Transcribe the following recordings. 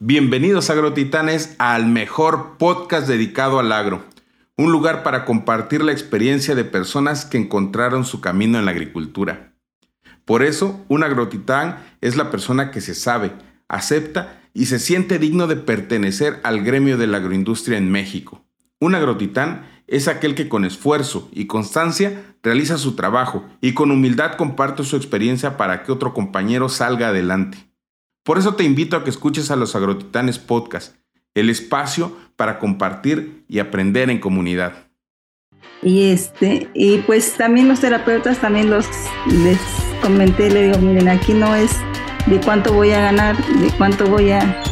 Bienvenidos agrotitanes al mejor podcast dedicado al agro, un lugar para compartir la experiencia de personas que encontraron su camino en la agricultura. Por eso, un agrotitán es la persona que se sabe, acepta y se siente digno de pertenecer al gremio de la agroindustria en México. Un agrotitán es aquel que con esfuerzo y constancia realiza su trabajo y con humildad comparte su experiencia para que otro compañero salga adelante. Por eso te invito a que escuches a los Agrotitanes Podcast, el espacio para compartir y aprender en comunidad. Y este, y pues también los terapeutas también los les comenté, le digo, miren, aquí no es de cuánto voy a ganar, de cuánto voy a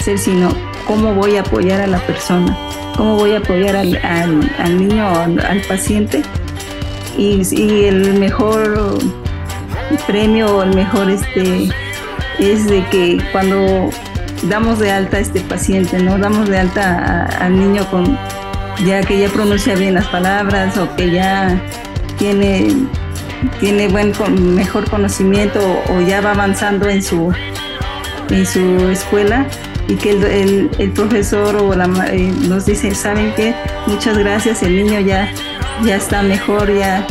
ser, sino cómo voy a apoyar a la persona, cómo voy a apoyar al, niño o al, paciente. Y, y, el mejor premio o el mejor este es de que cuando damos de alta a este paciente, ¿no? Damos de alta al niño con ya que ya pronuncia bien las palabras o que ya tiene, tiene buen mejor conocimiento o, ya va avanzando en su en su escuela y que el, profesor o la, eh, nos dice, ¿saben qué? Muchas gracias, el niño ya, ya está mejor, ya,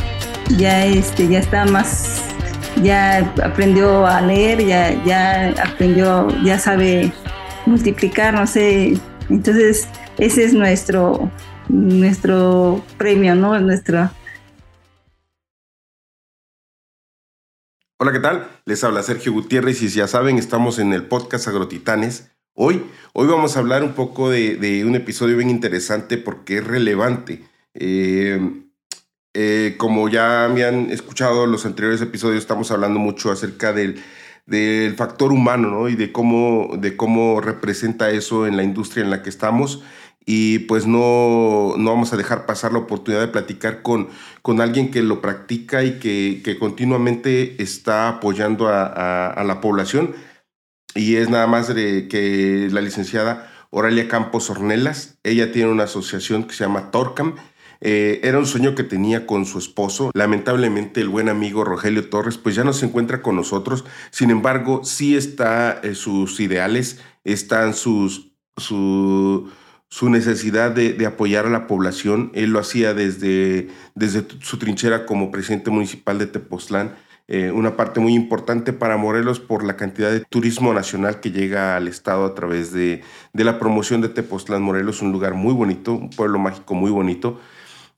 ya, este, ya está más ya aprendió a leer, ya, ya aprendió, ya sabe multiplicar, no sé. Entonces, ese es nuestro, nuestro premio, ¿no? Nuestro. Hola, ¿qué tal? Les habla Sergio Gutiérrez y ya saben, estamos en el podcast Agrotitanes. Hoy, hoy vamos a hablar un poco de, un episodio bien interesante porque es relevante. Eh, eh, como ya han escuchado en los anteriores episodios, estamos hablando mucho acerca del, del factor humano ¿no? y de cómo, de cómo representa eso en la industria en la que estamos. Y pues no, no vamos a dejar pasar la oportunidad de platicar con, con alguien que lo practica y que, que continuamente está apoyando a, a, la población. Y es nada más de que la licenciada Oralia Campos Ornelas. Ella tiene una asociación que se llama Torcam eh, era un sueño que tenía con su esposo. Lamentablemente el buen amigo Rogelio Torres pues ya no se encuentra con nosotros. Sin embargo, sí está eh, sus ideales, están sus, su, necesidad de, apoyar a la población. Él lo hacía desde, desde su trinchera como presidente municipal de Tepoztlán. Eh, una parte muy importante para Morelos por la cantidad de turismo nacional que llega al estado a través de, de la promoción de Tepoztlán Morelos, un lugar muy bonito, un pueblo mágico muy bonito.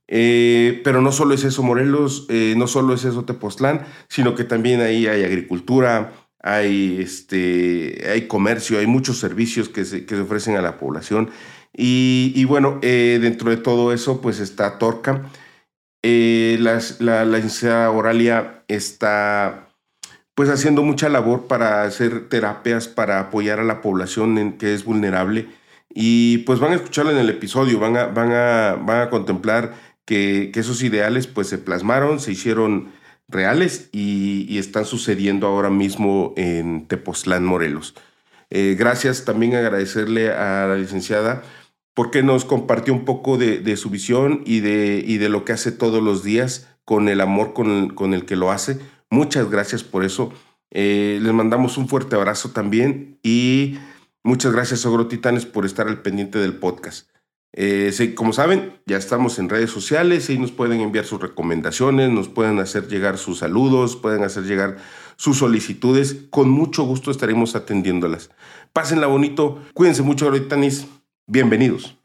Eh, pero no solo es eso Morelos, eh, no solo es eso Tepoztlán, sino que también ahí hay agricultura, hay, este, hay comercio, hay muchos servicios que se, que se ofrecen a la población. Y, bueno, eh, dentro de todo eso, pues está Torca. la, la, la licenciada Oralia está pues haciendo mucha labor para hacer terapias para apoyar a la población que es vulnerable. Y pues van a escucharlo en el episodio, van a, van a, van a contemplar que, esos ideales pues se plasmaron, se hicieron reales y, están sucediendo ahora mismo en Tepoztlán, Morelos. Eh, gracias también agradecerle a la licenciada porque nos compartió un poco de, su visión y de, y de, lo que hace todos los días con el amor con el, que lo hace. Muchas gracias por eso. Eh, les mandamos un fuerte abrazo también y muchas gracias, Ogro Titanes, por estar al pendiente del podcast. Eh, como saben, ya estamos en redes sociales y nos pueden enviar sus recomendaciones, nos pueden hacer llegar sus saludos, pueden hacer llegar sus solicitudes. Con mucho gusto estaremos atendiéndolas. Pásenla bonito, cuídense mucho, Tanis. Bienvenidos.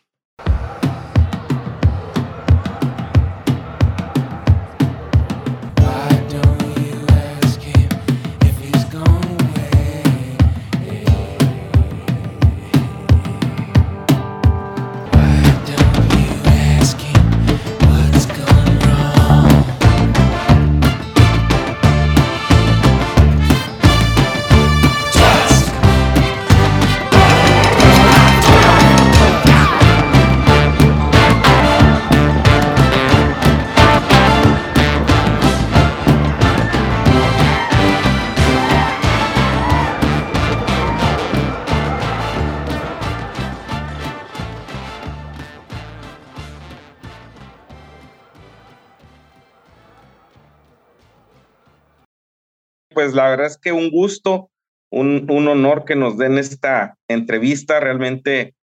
Pues la verdad es que un gusto un, un honor que nos den esta entrevista. Realmente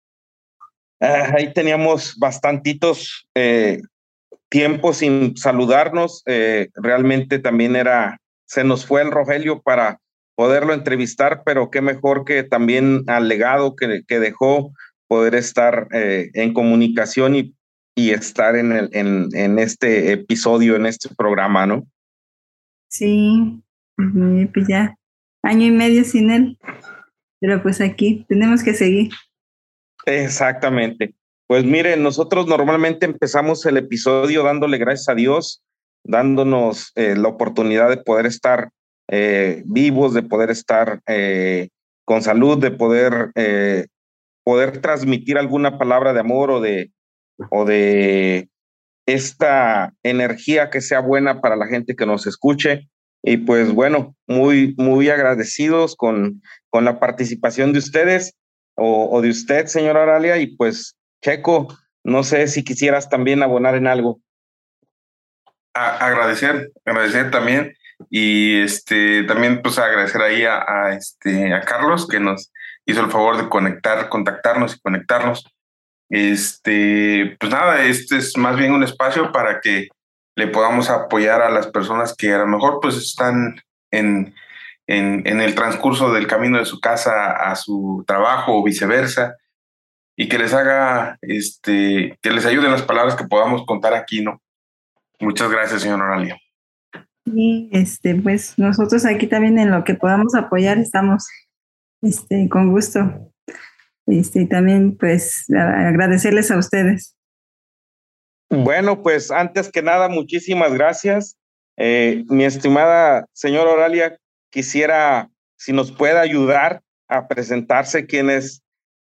ah, ahí teníamos bastantitos eh, tiempo sin saludarnos. Eh, realmente también era, se nos fue el Rogelio para poderlo entrevistar, pero qué mejor que también al legado que, que dejó poder estar eh, en comunicación y, y estar en, el, en, en, este episodio, en este programa, ¿no? Sí, pues ya año y medio sin él, pero pues aquí tenemos que seguir. Exactamente. Pues miren, nosotros normalmente empezamos el episodio dándole gracias a Dios, dándonos eh, la oportunidad de poder estar eh, vivos, de poder estar eh, con salud, de poder, poder transmitir alguna palabra de amor o de, o de esta energía que sea buena para la gente que nos escuche. Y pues bueno, muy, muy agradecidos con, con la participación de ustedes o, de usted, señora Aralia, y pues Checo, no sé si quisieras también abonar en algo. agradecer, agradecer también y este también pues agradecer ahí a, este a Carlos que nos hizo el favor de conectar, contactarnos y conectarnos. Este, pues nada, este es más bien un espacio para que le podamos apoyar a las personas que a lo mejor pues están en, en, en el transcurso del camino de su casa a su trabajo o viceversa y que les haga, este, que les ayuden las palabras que podamos contar aquí, ¿no? Muchas gracias, señor Oralia. Y este, pues nosotros aquí también en lo que podamos apoyar estamos este, con gusto. Este, y también pues agradecerles a ustedes. Bueno, pues antes que nada, muchísimas gracias. Eh, mi estimada señora Oralia, quisiera si nos puede ayudar a presentarse quién es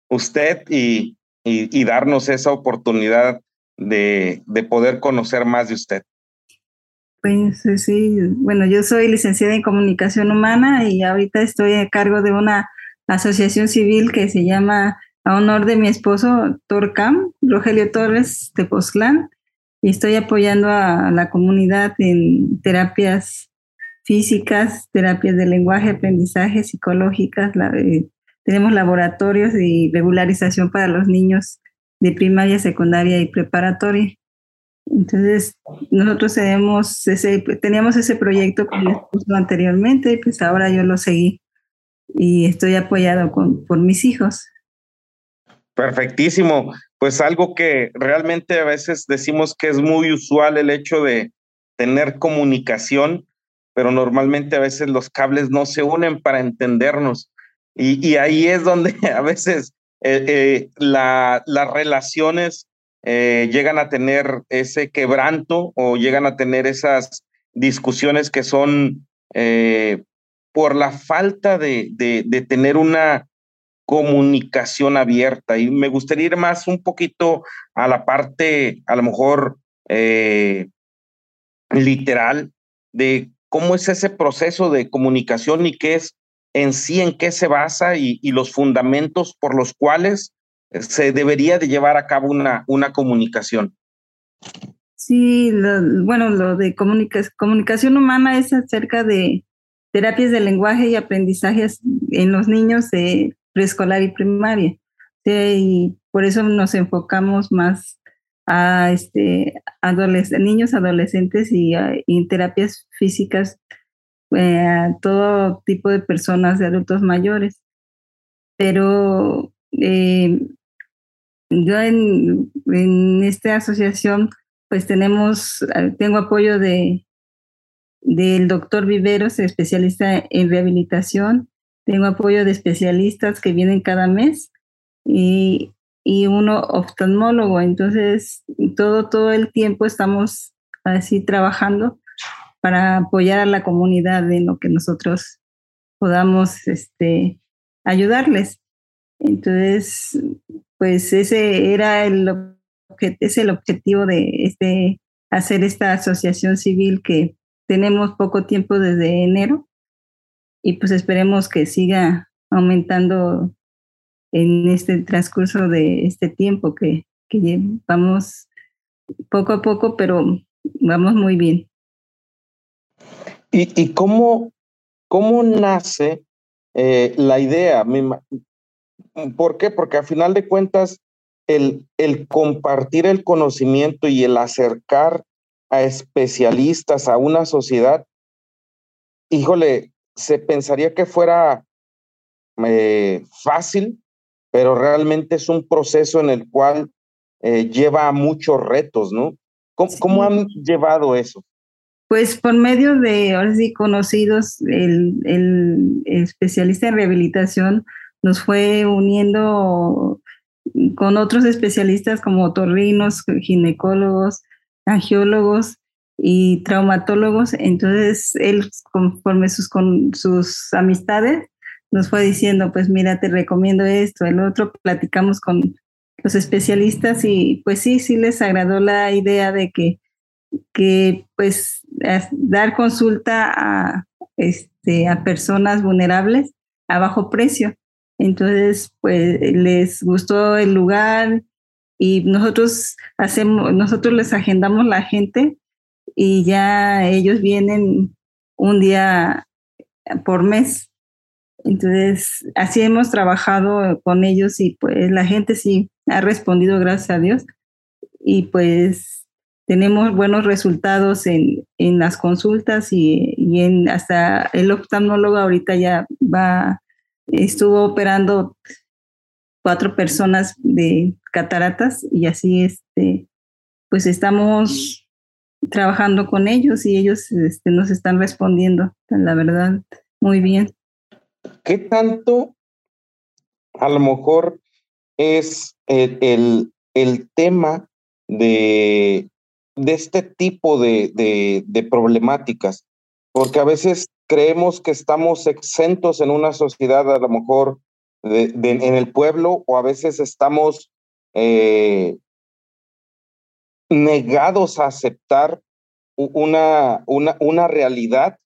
usted y, y, darnos esa oportunidad de, de, poder conocer más de usted. Pues sí, bueno, yo soy licenciada en comunicación humana y ahorita estoy a cargo de una asociación civil que se llama a honor de mi esposo Torcam, Rogelio Torres de Poztlán, y estoy apoyando a la comunidad en terapias físicas, terapias de lenguaje, aprendizaje, psicológicas, tenemos laboratorios y regularización para los niños de primaria, secundaria y preparatoria. Entonces, nosotros tenemos ese, teníamos ese proyecto con mi esposo anteriormente, pues ahora yo lo seguí y estoy apoyado por mis hijos. Perfectísimo. Pues algo que realmente a veces decimos que es muy usual el hecho de tener comunicación, pero normalmente a veces los cables no se unen para entendernos. Y, ahí es donde a veces eh, eh, las relaciones eh, llegan a tener ese quebranto o llegan a tener esas discusiones que son por la falta de, de, tener una comunicación abierta. Y me gustaría ir más un poquito a la parte, a lo mejor, literal, de cómo es ese proceso de comunicación y qué es en sí en qué se basa y, los fundamentos por los cuales se debería de llevar a cabo una, una comunicación. Sí, bueno, lo de comunicación humana es acerca de terapias de lenguaje y aprendizajes en los niños de preescolar y primaria. y por eso nos enfocamos más a este, niños, adolescentes y, y terapias físicas eh, a todo tipo de personas, de adultos mayores. Pero eh, yo en, en, esta asociación, pues tenemos, eh, tengo apoyo de del doctor Viveros, especialista en rehabilitación. Tengo apoyo de especialistas que vienen cada mes y, y uno oftalmólogo. Entonces, todo, todo el tiempo estamos así trabajando para apoyar a la comunidad en lo que nosotros podamos este, ayudarles. Entonces, pues ese era el, es el objetivo de este, hacer esta asociación civil que tenemos poco tiempo desde enero y pues esperemos que siga aumentando en este transcurso de este tiempo que, que vamos poco a poco, pero vamos muy bien. ¿Y, cómo, cómo nace eh, la idea. ¿Por qué? Porque a final de cuentas, el, el compartir el conocimiento y el acercar a especialistas a una sociedad, híjole, se pensaría que fuera eh, fácil, pero realmente es un proceso en el cual eh, lleva a muchos retos, ¿no? ¿Cómo, han llevado eso? Pues por medio de, ahora sí, conocidos, el, el, especialista en rehabilitación nos fue uniendo con otros especialistas como torrinos, ginecólogos, angiólogos y traumatólogos. Entonces, él, conforme sus, con sus amistades, nos fue diciendo, pues mira, te recomiendo esto, el otro, platicamos con los especialistas y pues sí, sí les agradó la idea de que, que pues dar consulta a, este, a personas vulnerables a bajo precio. Entonces, pues les gustó el lugar y nosotros hacemos, nosotros les agendamos la gente y ya ellos vienen un día por mes entonces, así hemos trabajado con ellos y pues la gente sí ha respondido, gracias a Dios. Y pues tenemos buenos resultados en, en las consultas y, y, en hasta el oftalmólogo ahorita ya va, estuvo operando cuatro personas de cataratas y así este, pues estamos trabajando con ellos y ellos este, nos están respondiendo, la verdad, muy bien. ¿Qué tanto a lo mejor es el, el, tema de, de, este tipo de, de, problemáticas? Porque a veces creemos que estamos exentos en una sociedad, a lo mejor en el pueblo, o a veces estamos eh, negados a aceptar una, una, una realidad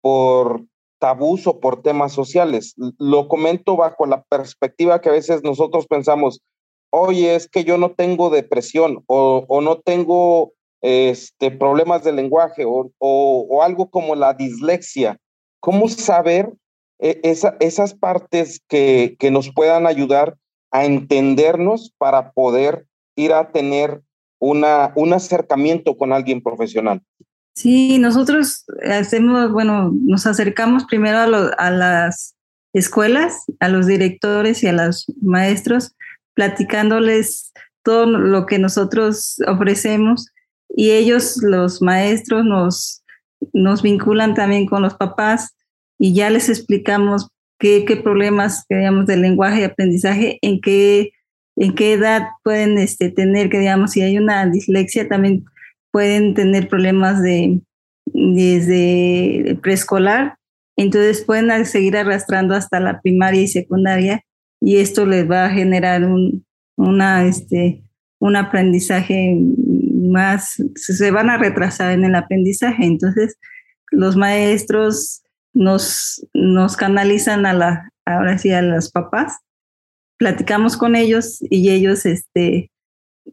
por tabús o por temas sociales. Lo comento bajo la perspectiva que a veces nosotros pensamos, oye, es que yo no tengo depresión o, o no tengo este, problemas de lenguaje o, o, algo como la dislexia. ¿Cómo saber esa, esas partes que, que nos puedan ayudar a entendernos para poder ir a tener una, un acercamiento con alguien profesional? Sí, nosotros hacemos, bueno, nos acercamos primero a, a las escuelas, a los directores y a los maestros, platicándoles todo lo que nosotros ofrecemos y ellos, los maestros, nos, nos vinculan también con los papás y ya les explicamos qué, qué problemas, digamos, del lenguaje y aprendizaje, en qué, en qué edad pueden este, tener, que digamos, si hay una dislexia, también pueden tener problemas de desde preescolar, entonces pueden seguir arrastrando hasta la primaria y secundaria y esto les va a generar un, una, este, un aprendizaje más, se van a retrasar en el aprendizaje. Entonces, los maestros nos, nos canalizan a la, ahora sí, a los papás, platicamos con ellos y ellos, este,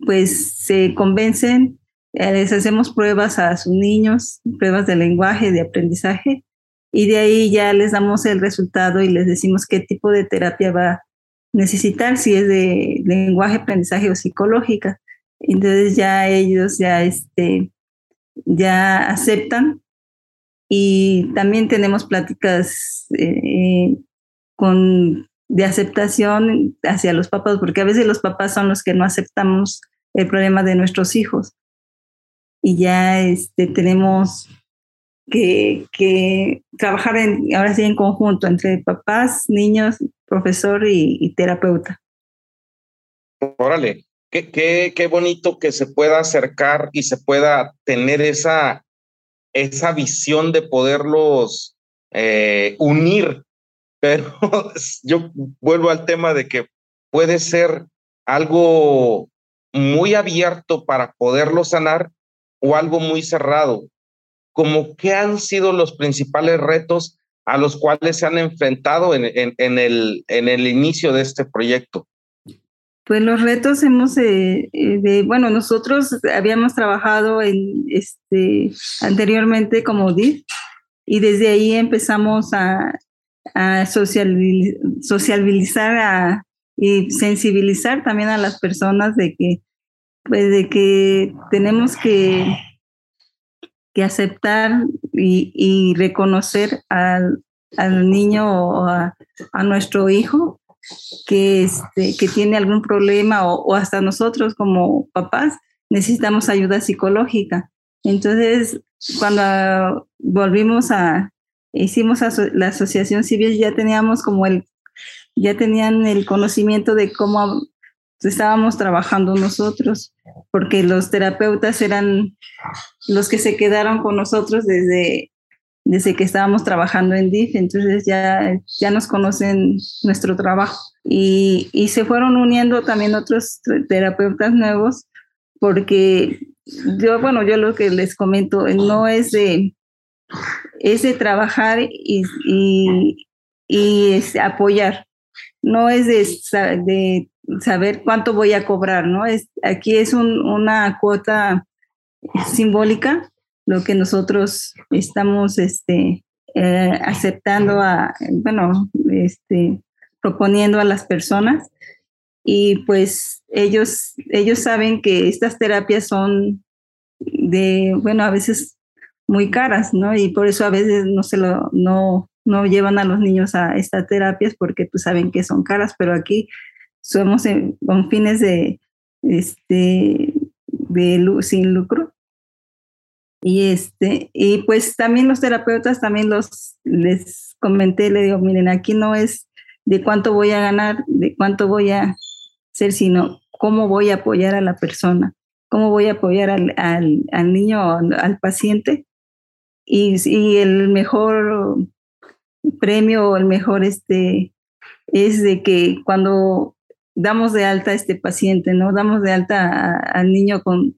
pues, se convencen eh, les hacemos pruebas a sus niños, pruebas de lenguaje, de aprendizaje, y de ahí ya les damos el resultado y les decimos qué tipo de terapia va a necesitar, si es de lenguaje, aprendizaje o psicológica. Entonces ya ellos ya, este, ya aceptan y también tenemos pláticas eh, con, de aceptación hacia los papás, porque a veces los papás son los que no aceptamos el problema de nuestros hijos y ya este, tenemos que, que, trabajar en, ahora sí en conjunto entre papás, niños, profesor y, terapeuta. Órale, qué, qué, qué, bonito que se pueda acercar y se pueda tener esa, esa visión de poderlos eh, unir. Pero yo vuelvo al tema de que puede ser algo muy abierto para poderlo sanar o algo muy cerrado? ¿Cómo qué han sido los principales retos a los cuales se han enfrentado en, en, el, en el inicio de este proyecto? Pues los retos hemos, eh, eh, de, bueno, nosotros habíamos trabajado en, este, anteriormente como DIF y desde ahí empezamos a, a socializar y sensibilizar también a las personas de que, pues de que tenemos que, que aceptar y, reconocer al, niño o a, nuestro hijo que, este, que tiene algún problema o, o hasta nosotros como papás necesitamos ayuda psicológica. Entonces, cuando volvimos a, hicimos la asociación civil, ya teníamos como el, ya tenían el conocimiento de cómo estábamos trabajando nosotros, porque los terapeutas eran los que se quedaron con nosotros desde, desde que estábamos trabajando en DIF, entonces ya, ya nos conocen nuestro trabajo. Y, y se fueron uniendo también otros terapeutas nuevos, porque yo, bueno, yo lo que les comento, no es de, es de trabajar y, y, apoyar, no es de, de, saber cuánto voy a cobrar, ¿no? Es, aquí es una cuota simbólica, lo que nosotros estamos este, eh, aceptando, a, bueno, este, proponiendo a las personas y pues ellos, ellos saben que estas terapias son de, bueno, a veces muy caras, ¿no? Y por eso a veces no se lo, no, no llevan a los niños a estas terapias porque pues saben que son caras, pero aquí somos con fines de, este, de sin lucro. Y este, y pues también los terapeutas también los les comenté, le digo, miren, aquí no es de cuánto voy a ganar, de cuánto voy a ser, sino cómo voy a apoyar a la persona, cómo voy a apoyar al, al, niño, al, paciente. Y, el mejor premio, el mejor este, es de que cuando damos de alta a este paciente, ¿no? Damos de alta al niño con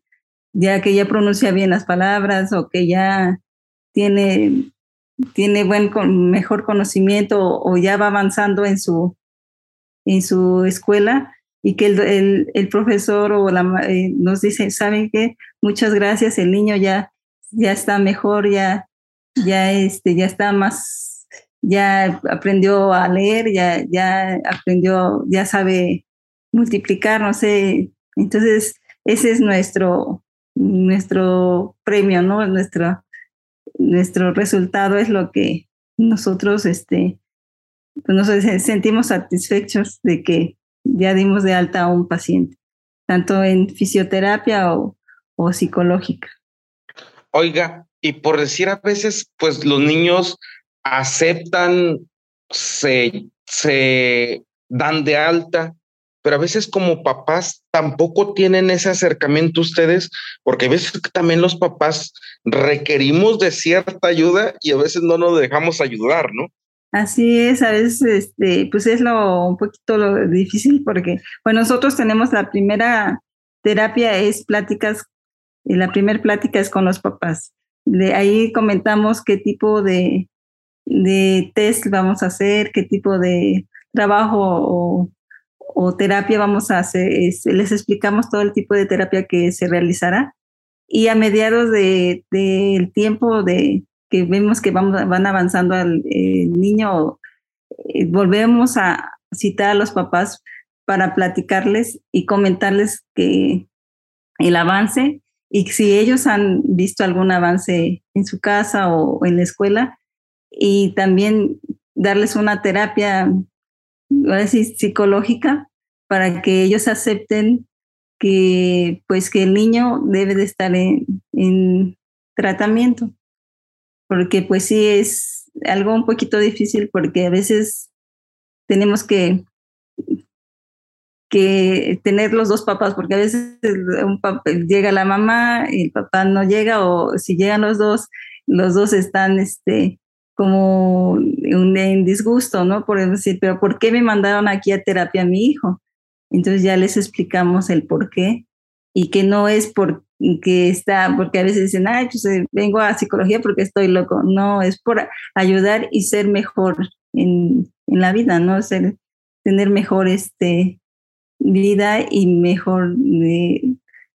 ya que ya pronuncia bien las palabras o que ya tiene, tiene buen, mejor conocimiento o ya va avanzando en su, en su escuela, y que el, el, profesor o la, eh, nos dice, ¿saben qué? Muchas gracias, el niño ya, ya está mejor, ya, ya, este, ya está más, ya aprendió a leer, ya, ya aprendió, ya sabe multiplicar, no sé. Entonces, ese es nuestro, nuestro premio, ¿no? Nuestro, nuestro resultado es lo que nosotros este, pues nos sentimos satisfechos de que ya dimos de alta a un paciente, tanto en fisioterapia o, psicológica. Oiga, y por decir a veces, pues los niños aceptan, se, se dan de alta, pero a veces como papás tampoco tienen ese acercamiento ustedes, porque a veces también los papás requerimos de cierta ayuda y a veces no nos dejamos ayudar, ¿no? Así es, a veces este, pues es lo un poquito lo difícil porque, bueno, nosotros tenemos la primera terapia es pláticas, y la primera plática es con los papás. De ahí comentamos qué tipo de, de test vamos a hacer, qué tipo de trabajo o, o terapia vamos a hacer. les explicamos todo el tipo de terapia que se realizará. Y a mediados del de, tiempo de, que vemos que vamos, van avanzando al niño, eh, volvemos a citar a los papás para platicarles y comentarles que el avance y si ellos han visto algún avance en su casa o, en la escuela y también darles una terapia psicológica para que ellos acepten que pues que el niño debe de estar en tratamiento. Porque pues sí es algo un poquito difícil porque a veces tenemos que, que tener los dos papás, porque a veces un llega la mamá y el papá no llega, o si llegan los dos, los dos están este, como en disgusto, ¿no? Por decir, pero ¿por qué me mandaron aquí a terapia a mi hijo? Entonces ya les explicamos el por qué y que no es por que está, porque a veces dicen, ay, pues eh, vengo a psicología porque estoy loco. No, es por ayudar y ser mejor en, en la vida, ¿no? Ser, tener mejor este, vida y mejor eh,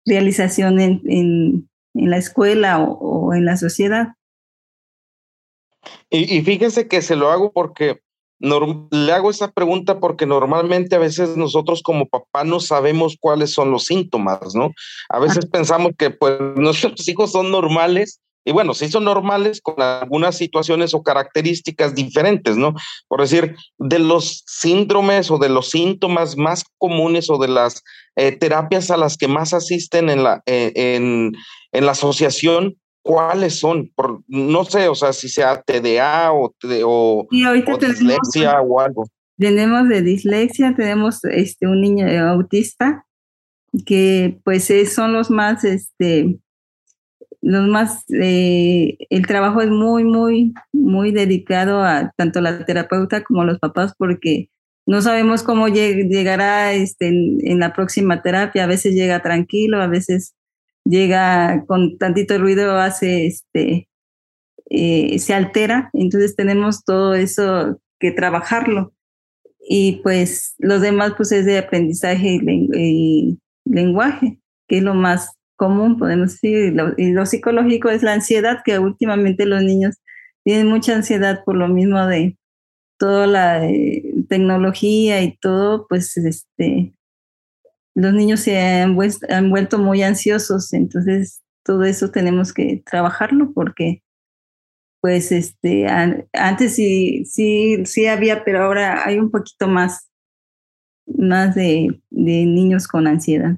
realización en, en, en, la escuela o, o, en la sociedad. Y, y fíjense que se lo hago porque le hago esa pregunta porque normalmente a veces nosotros como papá no sabemos cuáles son los síntomas, ¿no? A veces pensamos que pues nuestros hijos son normales y bueno, sí son normales con algunas situaciones o características diferentes, ¿no? Por decir, de los síndromes o de los síntomas más comunes o de las eh, terapias a las que más asisten en la, eh, en, en la asociación, ¿cuáles son? Por, no sé, o sea, si sea TDA o, o, dislexia o algo. Tenemos de dislexia, tenemos este, un niño autista, que pues son los más, este, los más, eh, el trabajo es muy, muy, muy dedicado a tanto la terapeuta como los papás porque no sabemos cómo llegará este, en, la próxima terapia. A veces llega tranquilo, a veces llega con tantito ruido, hace este, eh, se altera. Entonces tenemos todo eso que trabajarlo. Y pues los demás pues es de aprendizaje y lenguaje, que es lo más común, podemos decir, y lo, psicológico es la ansiedad, que últimamente los niños tienen mucha ansiedad por lo mismo de toda la eh, tecnología y todo, pues este, los niños se han, vuelto muy ansiosos, entonces todo eso tenemos que trabajarlo porque pues este antes sí sí sí había pero ahora hay un poquito más más de niños con ansiedad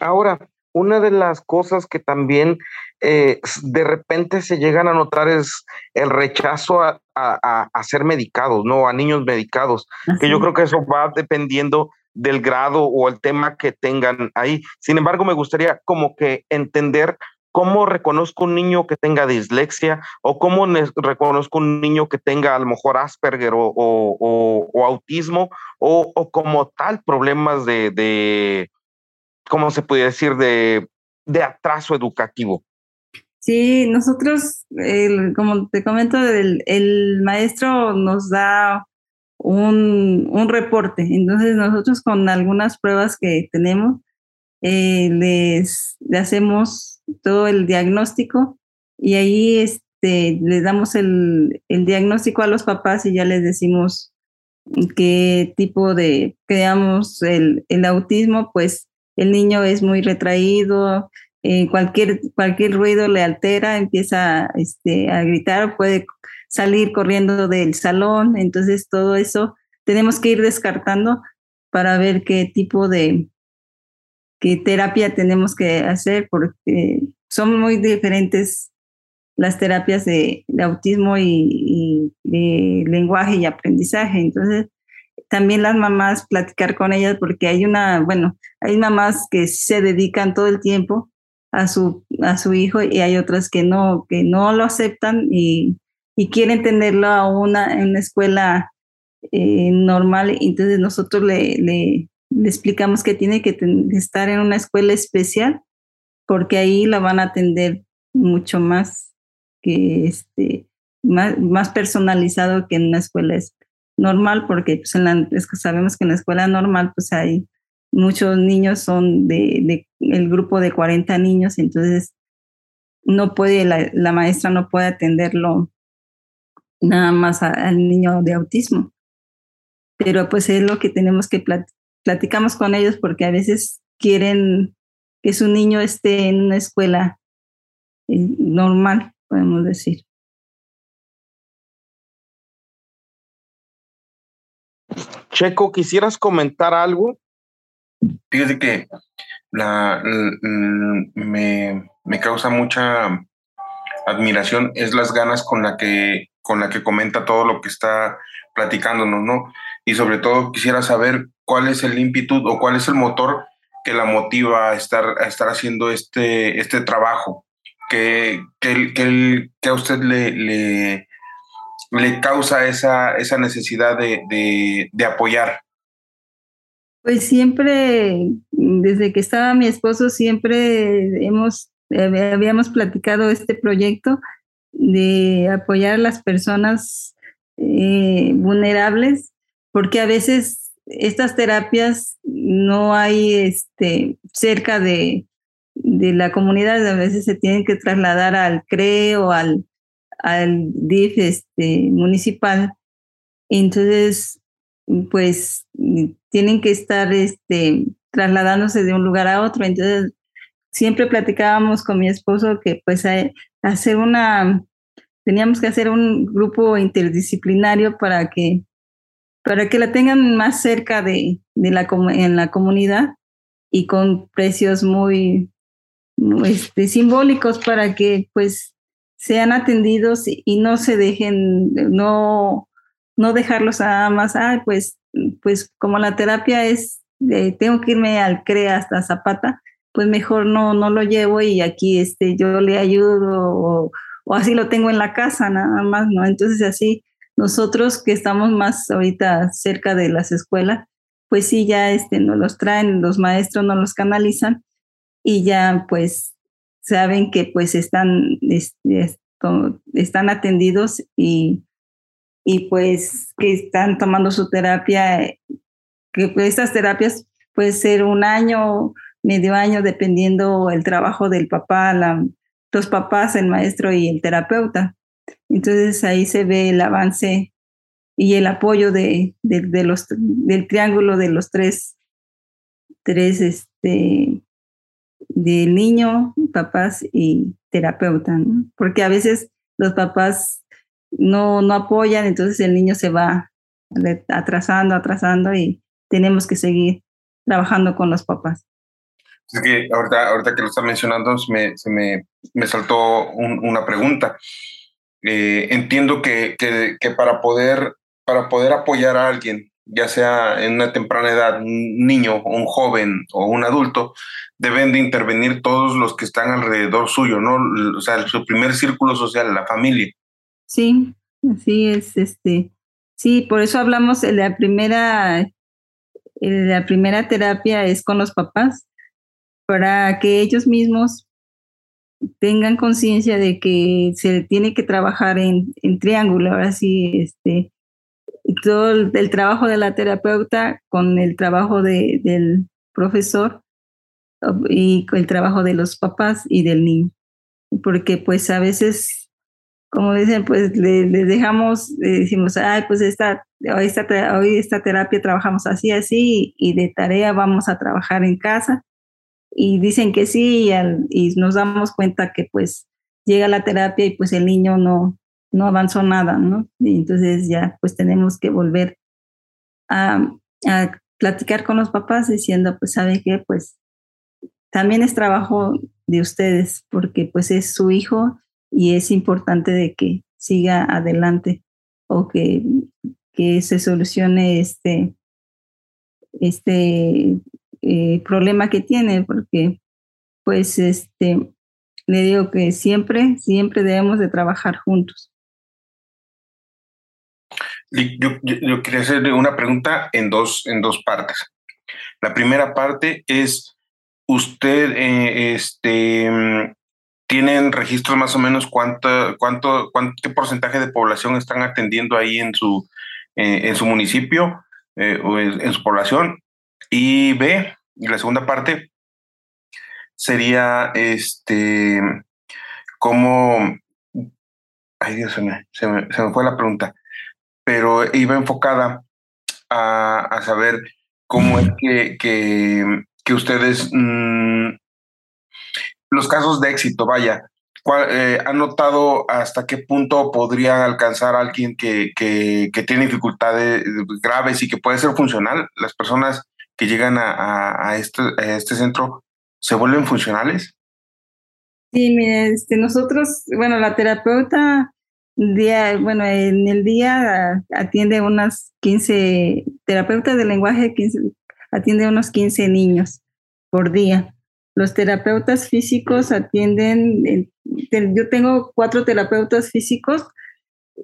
Ahora, una de las cosas que también eh, de repente se llegan a notar es el rechazo a, ser medicados, ¿no? A niños medicados, que yo creo que eso va dependiendo del grado o el tema que tengan ahí. Sin embargo, me gustaría como que entender cómo reconozco un niño que tenga dislexia o cómo reconozco un niño que tenga a lo mejor Asperger o, autismo o, como tal problemas de ¿cómo se puede decir?, de, de atraso educativo. Sí, nosotros, como te comento, el, el, maestro nos da un, un, reporte. Entonces nosotros con algunas pruebas que tenemos, eh, les, le hacemos todo el diagnóstico y ahí este, les damos el, el, diagnóstico a los papás y ya les decimos qué tipo de, creamos el, el autismo, pues el niño es muy retraído, eh, cualquier, cualquier ruido le altera, empieza este, a gritar, puede salir corriendo del salón, entonces todo eso tenemos que ir descartando para ver qué tipo de qué terapia tenemos que hacer, porque son muy diferentes las terapias de, autismo y, de lenguaje y aprendizaje. Entonces, también las mamás, platicar con ellas, porque hay una, bueno, hay mamás que se dedican todo el tiempo a su, a su hijo y hay otras que no, que no lo aceptan y, y quieren tenerlo a una, en una escuela eh, normal. Entonces nosotros le, le, explicamos que tiene que estar en una escuela especial porque ahí la van a atender mucho más que este, más, más personalizado que en una escuela especial normal, porque pues en la, es que sabemos que en la escuela normal pues hay muchos niños, son de, el grupo de 40 niños, entonces no puede, la, maestra no puede atenderlo nada más al niño de autismo. Pero pues es lo que tenemos que platicamos con ellos porque a veces quieren que su niño esté en una escuela eh, normal, podemos decir. Checo, ¿quisieras comentar algo? Fíjate que la, me, me, causa mucha admiración es las ganas con la que con la que comenta todo lo que está platicándonos, ¿no? Y sobre todo quisiera saber cuál es el ímpetu o cuál es el motor que la motiva a estar, a estar haciendo este, este trabajo, que, que, que, que a usted le, le, le causa esa, esa necesidad de, de, apoyar? Pues siempre, desde que estaba mi esposo, siempre hemos, habíamos platicado este proyecto de apoyar a las personas eh, vulnerables, porque a veces estas terapias no hay este, cerca de, de la comunidad, a veces se tienen que trasladar al CRE o al, al DIF este, municipal. Entonces, pues tienen que estar este, trasladándose de un lugar a otro. Entonces, siempre platicábamos con mi esposo que pues hacer una, teníamos que hacer un grupo interdisciplinario para que, para que la tengan más cerca de, de la, en la comunidad y con precios muy, este, simbólicos para que pues sean atendidos y, no se dejen, no, no dejarlos nada más, ah, pues, pues como la terapia es, tengo que irme al CREA hasta Zapata, pues mejor no, no lo llevo y aquí este, yo le ayudo o, o así lo tengo en la casa nada más, ¿no? Entonces así nosotros que estamos más ahorita cerca de las escuelas, pues sí, ya este, nos los traen, los maestros nos los canalizan y ya pues saben que pues están, están atendidos y, y pues que están tomando su terapia, que pues, estas terapias puede ser un año, medio año, dependiendo el trabajo del papá, la, los papás, el maestro y el terapeuta. Entonces ahí se ve el avance y el apoyo de, de, los, del triángulo de los tres, tres este, del niño, papás y terapeuta, porque a veces los papás no, no apoyan, entonces el niño se va atrasando, atrasando y tenemos que seguir trabajando con los papás. Es que ahorita, ahorita que lo está mencionando, me, se me, me saltó una pregunta. Eh, entiendo que, que, que, para, poder, para poder apoyar a alguien, ya sea en una temprana edad, un niño, un joven o un adulto, deben de intervenir todos los que están alrededor suyo, ¿no? O sea, su primer círculo social, la familia. Sí, así es, este, sí, por eso hablamos de la primera, la primera terapia es con los papás, para que ellos mismos tengan conciencia de que se tiene que trabajar en, en triángulo, ahora sí, este, todo el, trabajo de la terapeuta con el trabajo de, del profesor y con el trabajo de los papás y del niño. Porque pues a veces, como dicen, pues le, dejamos, le decimos, ay, pues esta, hoy, esta, hoy esta terapia trabajamos así, así, y de tarea vamos a trabajar en casa y dicen que sí y, nos damos cuenta que pues llega la terapia y pues el niño no, no avanzó nada, ¿no? Y entonces ya pues tenemos que volver a, platicar con los papás diciendo pues sabe qué, pues también es trabajo de ustedes porque pues es su hijo y es importante de que siga adelante o que, que se solucione este, este eh, problema que tiene, porque pues este, le digo que siempre, siempre debemos de trabajar juntos. Yo, yo, quería hacerle una pregunta en dos, en dos partes. La primera parte es, usted, eh, este, ¿tienen registros más o menos cuánto, cuánto, cuánto, qué porcentaje de población están atendiendo ahí en su, eh, en su municipio o en, su población? Y B, la segunda parte sería este cómo ay Dios se me, se me, fue la pregunta, pero iba enfocada a, saber cómo es que, que, ustedes mm, los casos de éxito, vaya, eh, ¿Han notado hasta qué punto podría alcanzar alguien que, que, que, tiene dificultades graves y que puede ser funcional? Las personas que llegan a, a, este, este centro se vuelven funcionales? Sí, mire, este, nosotros, bueno, la terapeuta, día, bueno, en el día atiende unas 15, terapeutas de lenguaje 15, atiende unos 15 niños por día. Los terapeutas físicos atienden, yo tengo cuatro terapeutas físicos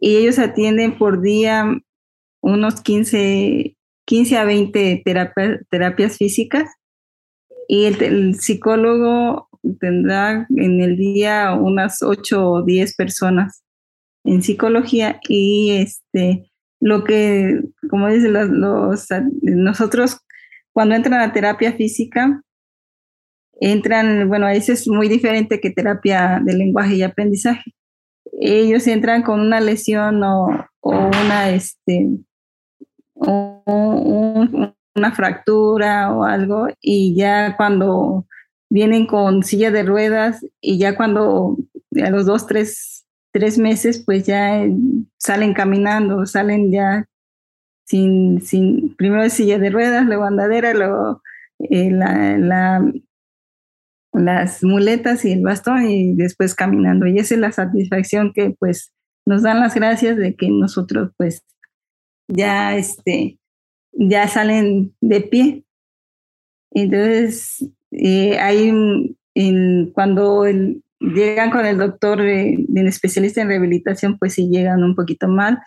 y ellos atienden por día unos 15 15 a 20 terapias físicas y el, psicólogo tendrá en el día unas 8 o 10 personas en psicología y este lo que como dicen los, nosotros cuando entran a terapia física entran bueno veces es muy diferente que terapia de lenguaje y aprendizaje. Ellos entran con una lesión o, una, este, una fractura o algo y ya cuando vienen con silla de ruedas y ya cuando a los dos, tres, tres meses, pues ya salen caminando, salen ya sin, sin primero silla de ruedas, luego andadera, luego eh, la, las muletas y el bastón y después caminando. Y esa es la satisfacción que pues nos dan las gracias de que nosotros pues ya este ya salen de pie. Entonces, eh, hay cuando llegan con el doctor, eh, el especialista en rehabilitación, pues si llegan un poquito mal.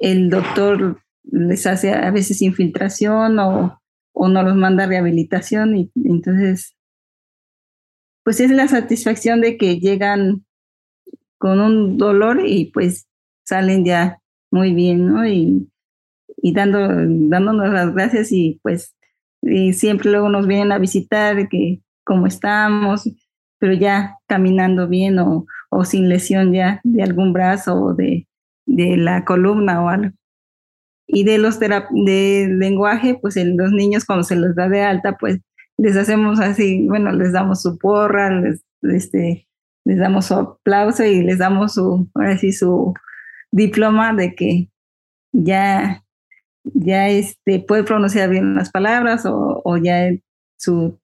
El doctor les hace a veces infiltración o, o no los manda a rehabilitación y entonces pues es la satisfacción de que llegan con un dolor y pues salen ya muy bien, ¿no? Y, y dando, dándonos las gracias y pues siempre luego nos vienen a visitar, que cómo estamos, pero ya caminando bien o, o sin lesión ya de algún brazo o de, de la columna o algo. Y de los de lenguaje, pues en los niños cuando se les da de alta, pues les hacemos así, bueno, les damos su porra, les, este, les damos su aplauso y les damos su, así su diploma de que ya, ya este, puede pronunciar bien las palabras o, o ya su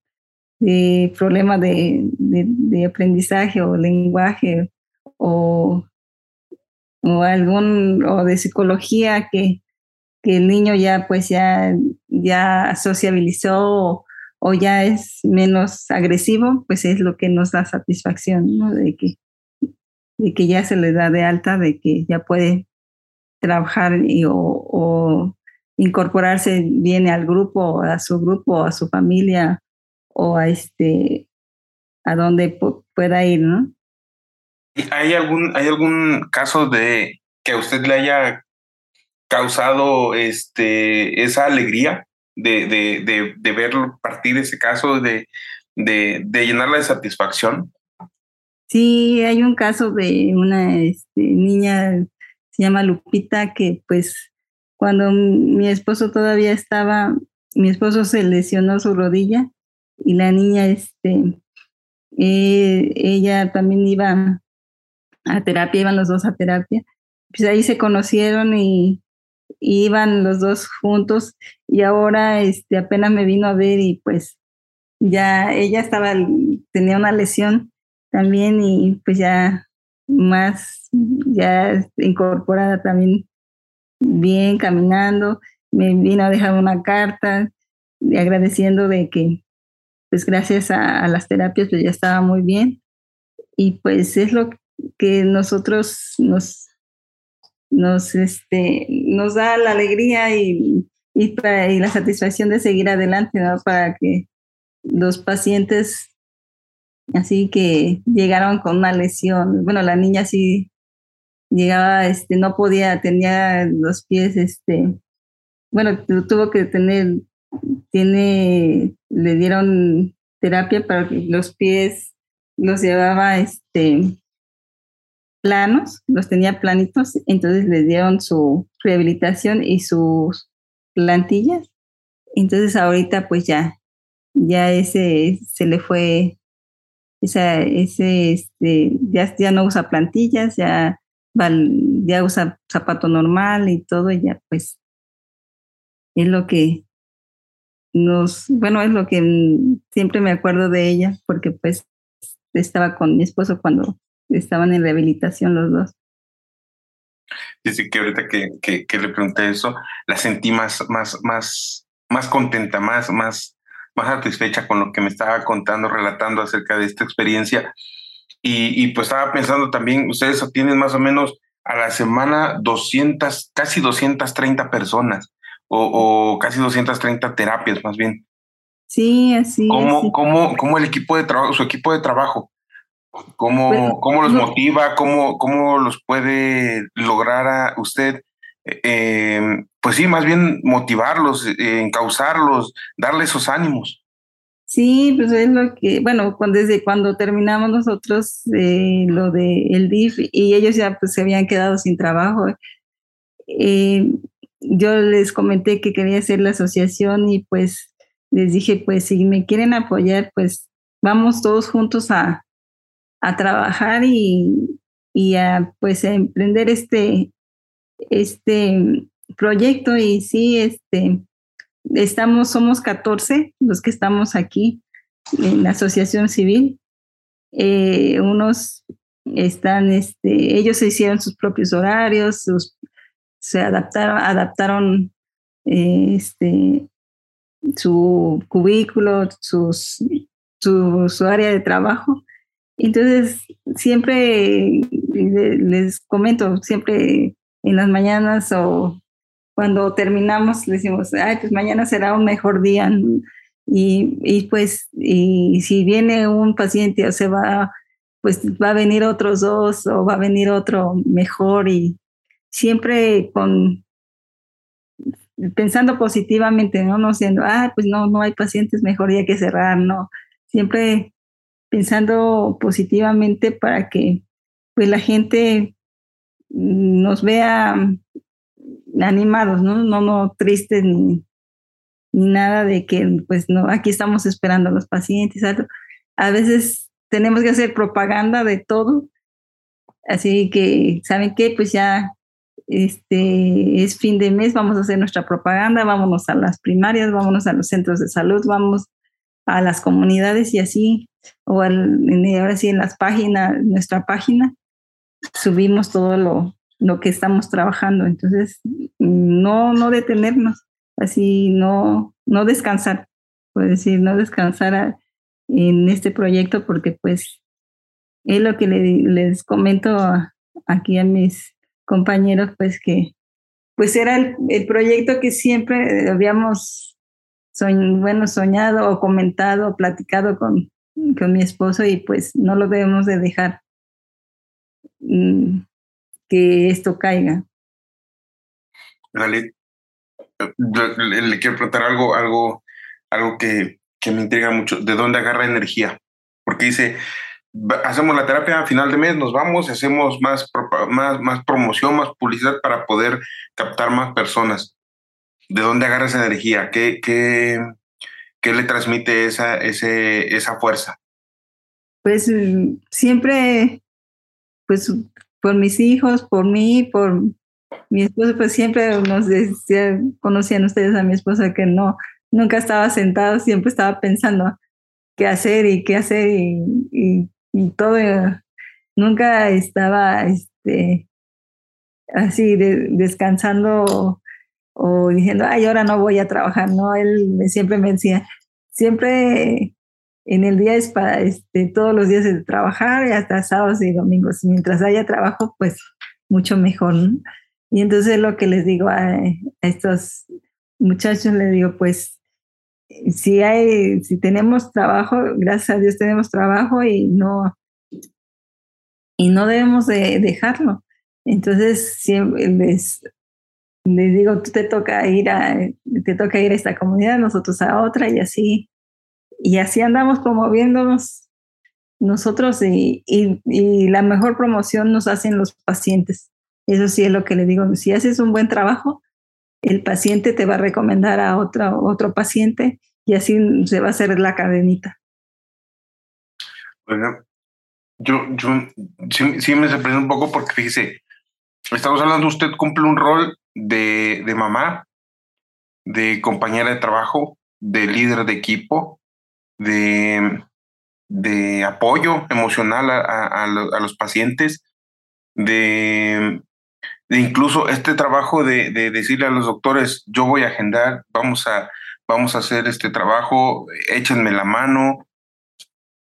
eh, problema de, de, aprendizaje o lenguaje o, o algún o de psicología que, que el niño ya pues ya, ya sociabilizó o ya es menos agresivo, pues es lo que nos da satisfacción, ¿no? De que, de que ya se le da de alta, de que ya puede trabajar y, o, incorporarse bien al grupo, a su grupo, a su familia o a este a donde pueda ir, ¿no? ¿Hay algún, ¿Hay algún caso de que a usted le haya causado este, esa alegría de, de, de, de ver partir ese caso, de, de, de llenarla de satisfacción? Sí, hay un caso de una este, niña, se llama Lupita, que pues cuando mi esposo todavía estaba, mi esposo se lesionó su rodilla y la niña, este, ella también iba a terapia, iban los dos a terapia. Pues ahí se conocieron y iban los dos juntos y ahora este, apenas me vino a ver y pues ya ella estaba, tenía una lesión también y pues ya más, ya incorporada también bien caminando, me vino a dejar una carta agradeciendo de que pues gracias a, las terapias pues ya estaba muy bien y pues es lo que nosotros nos nos, este, nos da la alegría y, y, y la satisfacción de seguir adelante, ¿no? Para que los pacientes, así que llegaron con una lesión, bueno, la niña sí llegaba, este, no podía, tenía los pies, este, bueno, tuvo que tener, tiene, le dieron terapia para que los pies los llevaba, este, planos, los tenía planitos, entonces le dieron su rehabilitación y sus plantillas. Entonces ahorita pues ya, ya ese se le fue, esa, ese, este, ya, ya no usa plantillas, ya, ya usa zapato normal y todo, y ya pues es lo que nos, bueno, es lo que siempre me acuerdo de ella, porque pues estaba con mi esposo cuando estaban en rehabilitación los dos. Dice que ahorita que, que, le pregunté eso, la sentí más, más, más, más contenta, más, más, más satisfecha con lo que me estaba contando, relatando acerca de esta experiencia. Y, y pues estaba pensando también, ustedes tienen más o menos a la semana 200, casi 230 personas o, o casi 230 terapias más bien. Sí, así. ¿Cómo, ¿cómo, cómo el equipo de trabajo, su equipo de trabajo, ¿Cómo, cómo los motiva? ¿Cómo, ¿Cómo los puede lograr a usted? Eh, pues sí, más bien motivarlos, eh, encauzarlos, darle esos ánimos. Sí, pues es lo que, bueno, desde cuando terminamos nosotros eh, lo de el DIF y ellos ya pues se habían quedado sin trabajo, eh, yo les comenté que quería hacer la asociación y pues les dije, pues si me quieren apoyar, pues vamos todos juntos a, a trabajar y, y a pues a emprender este, este proyecto y sí, este, estamos, somos 14 los que estamos aquí en la asociación civil. Eh, unos están, este, ellos se hicieron sus propios horarios, sus, se adaptaron, adaptaron este, su cubículo, sus, su, área de trabajo. Entonces, siempre les comento, siempre en las mañanas o cuando terminamos decimos, ay, pues mañana será un mejor día. Y, y pues, y si viene un paciente o se va, pues va a venir otros dos o va a venir otro mejor y siempre con pensando positivamente, no no siendo, ah, pues no, no hay pacientes, mejor ya que cerrar, no. Siempre pensando positivamente para que pues la gente nos vea animados, ¿no? No, no tristes ni, nada de que, pues, no, aquí estamos esperando a los pacientes. A veces tenemos que hacer propaganda de todo, así que, ¿saben qué? Pues ya este es fin de mes, vamos a hacer nuestra propaganda, vámonos a las primarias, vámonos a los centros de salud, vamos a las comunidades y así, o ahora sí en las páginas, nuestra página, subimos todo lo, lo que estamos trabajando. Entonces, no, no detenernos, así no, no descansar, puedo decir, no descansar en este proyecto porque pues es lo que les comento aquí a mis compañeros, pues que pues era el, proyecto que siempre habíamos bueno, soñado o comentado, platicado con, con mi esposo y pues no lo debemos de dejar. Mm, que esto caiga. Vale. Le, quiero preguntar algo, algo, algo que, que me intriga mucho. ¿De dónde agarra energía? Porque dice, hacemos la terapia a final de mes, nos vamos, hacemos más, más, más promoción, más publicidad para poder captar más personas. ¿De dónde agarra esa energía? ¿Qué, qué, qué le transmite esa, ese, esa fuerza? Pues siempre, pues por mis hijos, por mí, por mi esposo, pues siempre nos decía, conocían ustedes a mi esposa que no, nunca estaba sentado, siempre estaba pensando qué hacer y qué hacer y, y, todo, nunca estaba este, así descansando o, diciendo, ay, ahora no voy a trabajar, no, él siempre me decía, siempre en el día es para este, todos los días de trabajar y hasta sábados y domingos. Mientras haya trabajo, pues mucho mejor. Y entonces lo que les digo a, estos muchachos, les digo, pues si hay, si tenemos trabajo, gracias a Dios tenemos trabajo y no, y no debemos de dejarlo. Entonces siempre les, les digo, tú te toca ir a, te toca ir a esta comunidad, nosotros a otra y así y así andamos promoviéndonos nosotros y, y, la mejor promoción nos hacen los pacientes. Eso sí es lo que le digo. Si haces un buen trabajo, el paciente te va a recomendar a otro, otro paciente y así se va a hacer la cadenita. Bueno, yo, yo sí, sí me sorprende un poco porque fíjese, estamos hablando, usted cumple un rol de, de mamá, de compañera de trabajo, de líder de equipo, de, de apoyo emocional a, a, los pacientes, de, de, incluso este trabajo de, de, decirle a los doctores, yo voy a agendar, vamos a, vamos a hacer este trabajo, échenme la mano,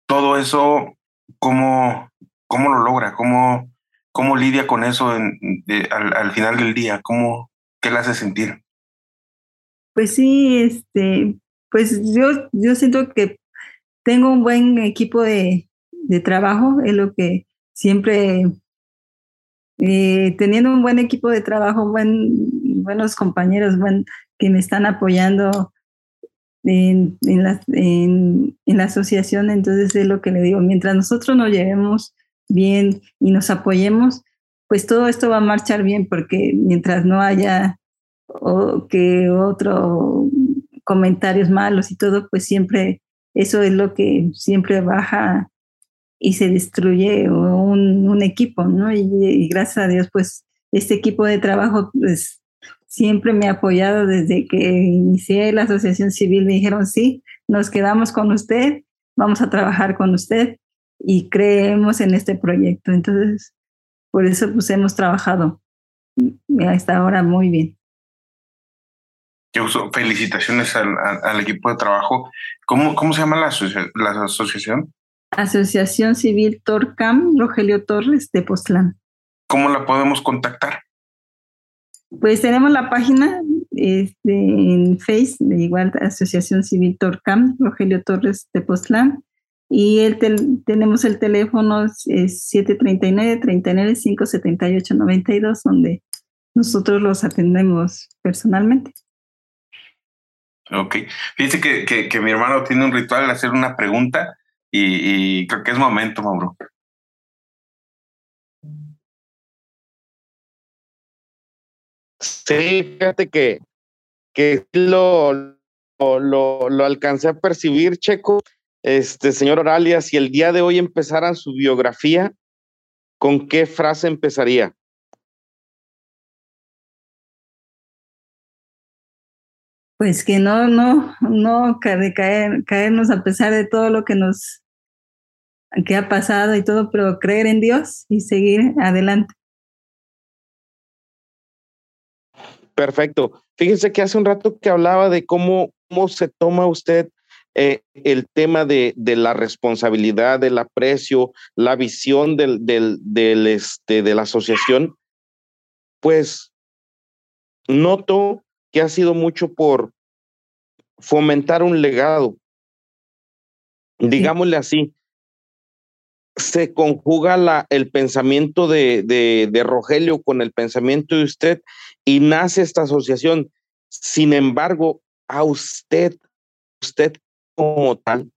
todo eso, ¿cómo, cómo lo logra? ¿Cómo, cómo lidia con eso al, al, final del día? ¿Cómo, ¿Qué le hace sentir? Pues sí, este, pues yo, yo siento que tengo un buen equipo de, trabajo, es lo que siempre, teniendo un buen equipo de trabajo, buen, buenos compañeros que me están apoyando, en, la, en, la asociación, entonces es lo que le digo, mientras nosotros nos llevemos bien y nos apoyemos, pues todo esto va a marchar bien, porque mientras no haya o que otro comentarios malos y todo, pues siempre eso es lo que siempre baja y se destruye un, un equipo, ¿no? Y, y, gracias a Dios, pues este equipo de trabajo, pues siempre me ha apoyado desde que inicié la asociación civil. Me dijeron, sí, nos quedamos con usted, vamos a trabajar con usted y creemos en este proyecto. Entonces, por eso pues hemos trabajado hasta ahora muy bien. Felicitaciones al, al, equipo de trabajo. ¿Cómo, cómo se llama la, la asociación? Asociación Civil Torcam Rogelio Torres de Postlán. ¿Cómo la podemos contactar? Pues tenemos la página este, en Face, de igual Asociación Civil Torcam, Rogelio Torres de Postlán, y el tenemos el teléfono es 739-39-578-92, donde nosotros los atendemos personalmente. Ok. Fíjese que, que, que, mi hermano tiene un ritual de hacer una pregunta y, creo que es momento, Mauro. Sí, fíjate que, que lo, lo, lo, alcancé a percibir, Checo. Este, señor Oralia, si el día de hoy empezaran su biografía, ¿con qué frase empezaría? Pues que no, no, no caer, caernos a pesar de todo lo que nos que ha pasado y todo, pero creer en Dios y seguir adelante. Perfecto. Fíjense que hace un rato que hablaba de cómo, cómo se toma usted eh, el tema de, de, la responsabilidad, del aprecio, la visión del, del, del, este, de la asociación, pues noto que ha sido mucho por fomentar un legado, digámosle así. Se conjuga la, el pensamiento de, de, de Rogelio con el pensamiento de usted y nace esta asociación. Sin embargo, a usted, usted como tal,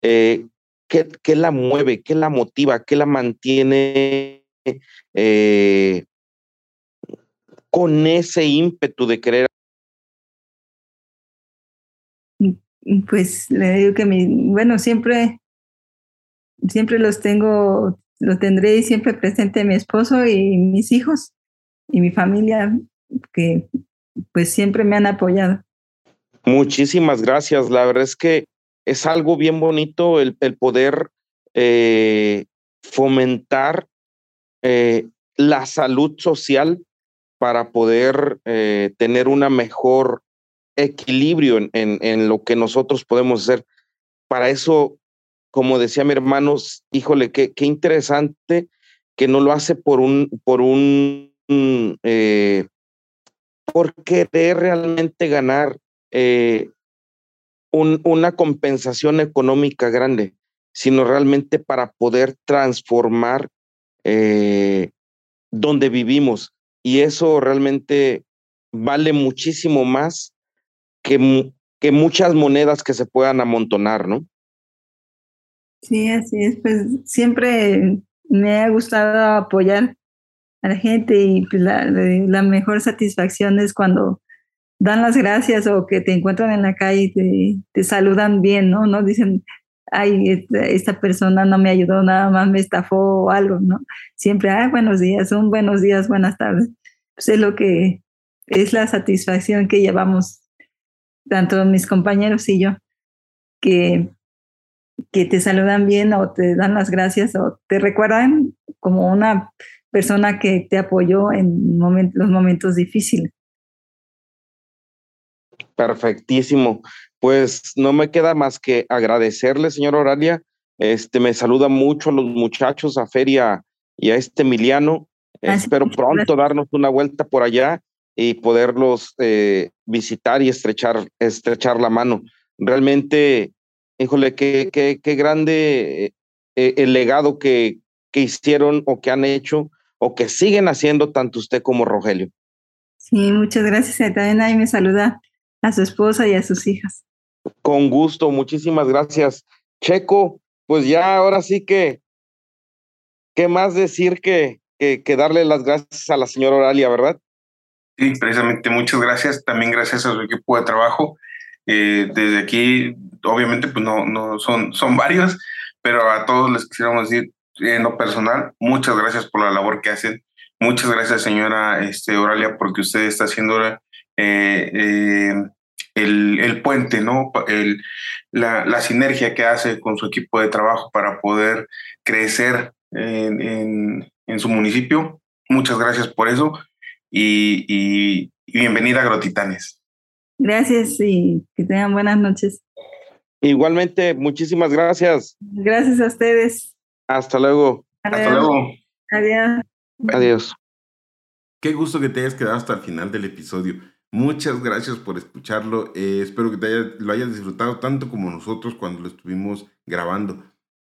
eh, ¿qué, ¿qué, la mueve? ¿Qué la motiva? ¿Qué la mantiene eh, con ese ímpetu de querer? Pues le digo que mi, bueno, siempre, siempre los tengo, lo tendré siempre presente mi esposo y mis hijos y mi familia que pues siempre me han apoyado. Muchísimas gracias. La verdad es que es algo bien bonito el, el poder eh, fomentar eh, la salud social para poder eh, tener una mejor equilibrio en, en, lo que nosotros podemos hacer. Para eso, como decía mi hermano, híjole, qué, qué interesante que no lo hace por un, por un eh, por querer realmente ganar eh, un, una compensación económica grande, sino realmente para poder transformar eh, donde vivimos. Y eso realmente vale muchísimo más que, que muchas monedas que se puedan amontonar, ¿no? Sí, así es. Pues siempre me ha gustado apoyar a la gente y pues, la, la, mejor satisfacción es cuando dan las gracias o que te encuentran en la calle y te, saludan bien, ¿no? No dicen, ay, esta, esta, persona no me ayudó, nada más me estafó o algo, ¿no? Siempre, ay, buenos días, son buenos días, buenas tardes. Pues es lo que es la satisfacción que llevamos tanto mis compañeros y yo, que, que te saludan bien o te dan las gracias o te recuerdan como una persona que te apoyó en los momentos difíciles. Perfectísimo. Pues no me queda más que agradecerle, señor Oralia. Este, me saluda mucho a los muchachos, a Feria y a este Emiliano. Espero pronto darnos una vuelta por allá y poderlos eh, visitar y estrechar, estrechar la mano. Realmente, híjole, qué, qué, qué grande eh, el legado que, que hicieron o que han hecho o que siguen haciendo tanto usted como Rogelio. Sí, muchas gracias. También ahí me saluda a su esposa y a sus hijas. Con gusto, muchísimas gracias. Checo, pues ya ahora sí que, ¿qué más decir que, que, que darle las gracias a la señora Oralia, verdad? Sí, precisamente, muchas gracias. También gracias a su equipo de trabajo. Eh, desde aquí, obviamente, pues no, no son, son varios, pero a todos les quisiéramos decir en lo personal, muchas gracias por la labor que hacen. Muchas gracias, señora este, Oralia, porque usted está haciendo eh, eh, el, el, puente, ¿no? El, la, la, sinergia que hace con su equipo de trabajo para poder crecer en, en, en su municipio. Muchas gracias por eso y, y, y bienvenida a Grotitanes. Gracias y que tengan buenas noches. Igualmente, muchísimas gracias. Gracias a ustedes. Hasta luego. Adiós. Hasta luego. Adiós. Adiós. Qué gusto que te hayas quedado hasta el final del episodio. Muchas gracias por escucharlo. Eh, espero que te haya, lo hayas disfrutado tanto como nosotros cuando lo estuvimos grabando.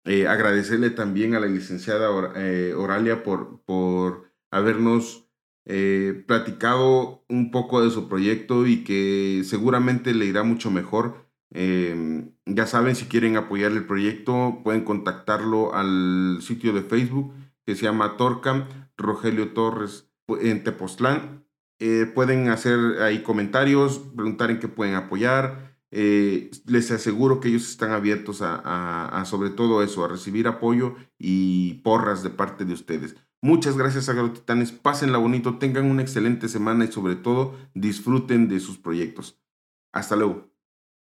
Eh, agradecerle también a la licenciada Or, eh, Oralia por, por habernos eh, platicado un poco de su proyecto y que seguramente le irá mucho mejor. Eh, ya saben, si quieren apoyar el proyecto, pueden contactarlo al sitio de Facebook que se llama Torcam Rogelio Torres en Tepoztlán. Eh, pueden hacer ahí comentarios, preguntar en qué pueden apoyar. Eh, les aseguro que ellos están abiertos a, a, a, sobre todo eso, a recibir apoyo y porras de parte de ustedes. Muchas gracias Agrotitanes, pásenla bonito, tengan una excelente semana y sobre todo disfruten de sus proyectos. Hasta luego.